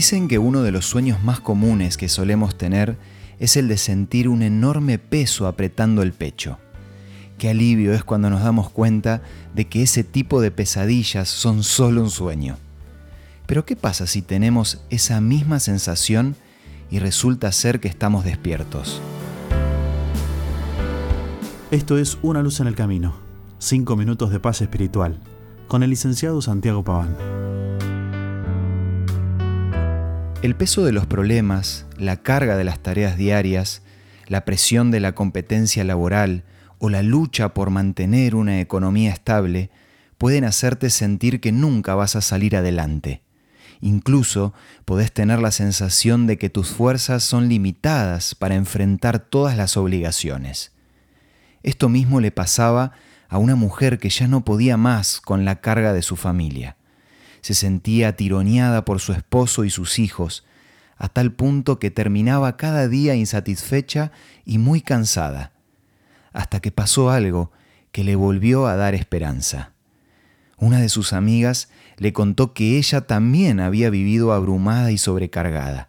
Dicen que uno de los sueños más comunes que solemos tener es el de sentir un enorme peso apretando el pecho. Qué alivio es cuando nos damos cuenta de que ese tipo de pesadillas son solo un sueño. Pero ¿qué pasa si tenemos esa misma sensación y resulta ser que estamos despiertos? Esto es Una luz en el camino, cinco minutos de paz espiritual, con el licenciado Santiago Paván. El peso de los problemas, la carga de las tareas diarias, la presión de la competencia laboral, o la lucha por mantener una economía estable pueden hacerte sentir que nunca vas a salir adelante. Incluso podés tener la sensación de que tus fuerzas son limitadas para enfrentar todas las obligaciones. Esto mismo le pasaba a una mujer que ya no podía más con la carga de su familia. Se sentía tironeada por su esposo y sus hijos, a tal punto que terminaba cada día insatisfecha y muy cansada hasta que pasó algo que le volvió a dar esperanza. Una de sus amigas le contó que ella también había vivido abrumada y sobrecargada,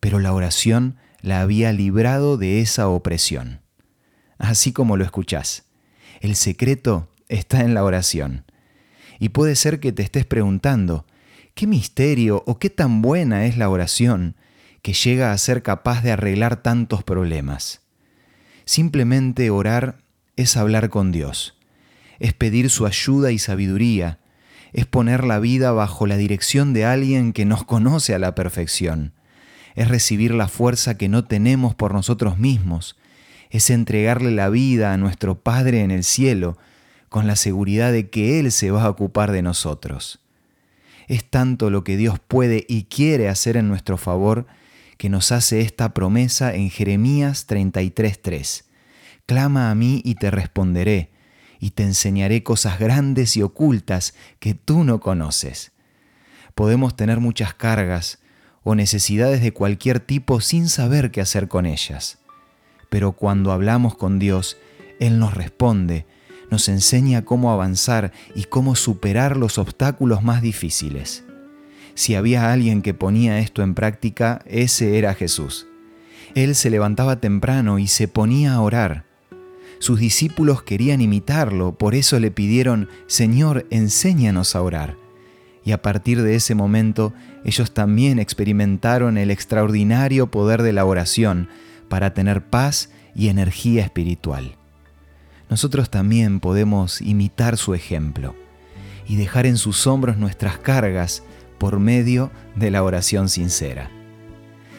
pero la oración la había librado de esa opresión. Así como lo escuchás, el secreto está en la oración. Y puede ser que te estés preguntando, ¿qué misterio o qué tan buena es la oración que llega a ser capaz de arreglar tantos problemas? Simplemente orar es hablar con Dios, es pedir su ayuda y sabiduría, es poner la vida bajo la dirección de alguien que nos conoce a la perfección, es recibir la fuerza que no tenemos por nosotros mismos, es entregarle la vida a nuestro Padre en el cielo con la seguridad de que Él se va a ocupar de nosotros. Es tanto lo que Dios puede y quiere hacer en nuestro favor que nos hace esta promesa en Jeremías 33.3. Clama a mí y te responderé, y te enseñaré cosas grandes y ocultas que tú no conoces. Podemos tener muchas cargas o necesidades de cualquier tipo sin saber qué hacer con ellas. Pero cuando hablamos con Dios, Él nos responde, nos enseña cómo avanzar y cómo superar los obstáculos más difíciles. Si había alguien que ponía esto en práctica, ese era Jesús. Él se levantaba temprano y se ponía a orar. Sus discípulos querían imitarlo, por eso le pidieron, Señor, enséñanos a orar. Y a partir de ese momento, ellos también experimentaron el extraordinario poder de la oración para tener paz y energía espiritual. Nosotros también podemos imitar su ejemplo y dejar en sus hombros nuestras cargas por medio de la oración sincera.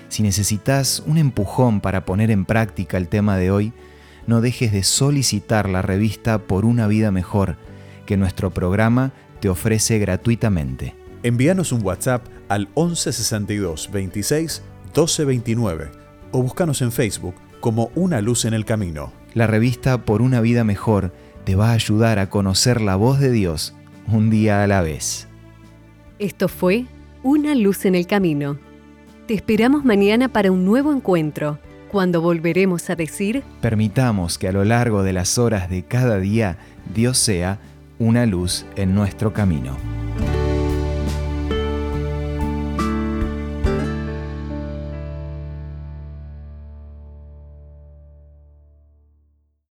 Si necesitas un empujón para poner en práctica el tema de hoy, no dejes de solicitar la revista Por una vida mejor, que nuestro programa te ofrece gratuitamente. Envíanos un WhatsApp al 1162 26 1229 o búscanos en Facebook como Una Luz en el Camino. La revista Por una vida mejor te va a ayudar a conocer la voz de Dios un día a la vez. Esto fue Una luz en el camino. Te esperamos mañana para un nuevo encuentro, cuando volveremos a decir... Permitamos que a lo largo de las horas de cada día Dios sea una luz en nuestro camino.